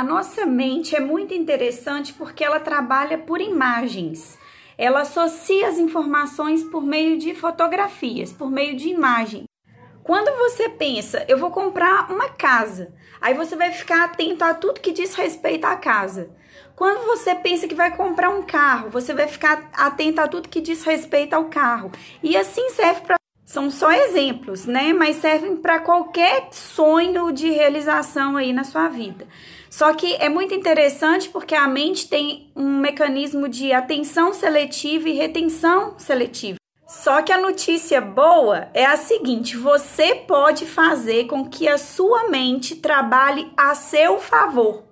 A nossa mente é muito interessante porque ela trabalha por imagens. Ela associa as informações por meio de fotografias, por meio de imagem. Quando você pensa, eu vou comprar uma casa, aí você vai ficar atento a tudo que diz respeito à casa. Quando você pensa que vai comprar um carro, você vai ficar atento a tudo que diz respeito ao carro. E assim serve para são só exemplos, né? Mas servem para qualquer sonho de realização aí na sua vida. Só que é muito interessante porque a mente tem um mecanismo de atenção seletiva e retenção seletiva. Só que a notícia boa é a seguinte: você pode fazer com que a sua mente trabalhe a seu favor.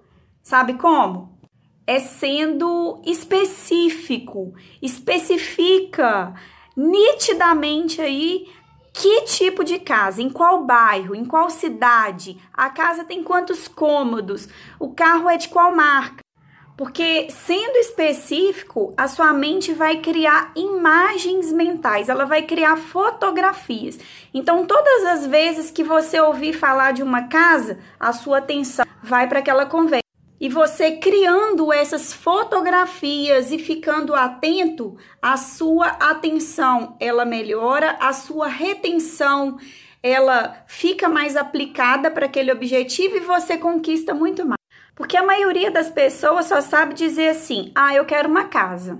Sabe como? É sendo específico, especifica nitidamente aí que tipo de casa, em qual bairro, em qual cidade, a casa tem quantos cômodos, o carro é de qual marca. Porque sendo específico, a sua mente vai criar imagens mentais, ela vai criar fotografias. Então, todas as vezes que você ouvir falar de uma casa, a sua atenção vai para aquela conversa. E você criando essas fotografias e ficando atento, a sua atenção ela melhora, a sua retenção ela fica mais aplicada para aquele objetivo e você conquista muito mais. Porque a maioria das pessoas só sabe dizer assim: "Ah, eu quero uma casa".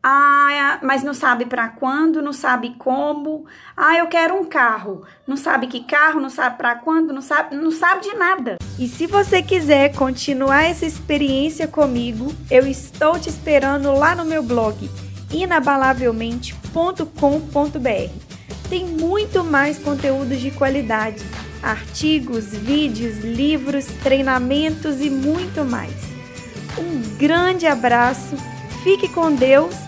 Ah, mas não sabe para quando, não sabe como. Ah, eu quero um carro. Não sabe que carro, não sabe para quando, não sabe, não sabe de nada. E se você quiser continuar essa experiência comigo, eu estou te esperando lá no meu blog inabalavelmente.com.br. Tem muito mais conteúdos de qualidade, artigos, vídeos, livros, treinamentos e muito mais. Um grande abraço, fique com Deus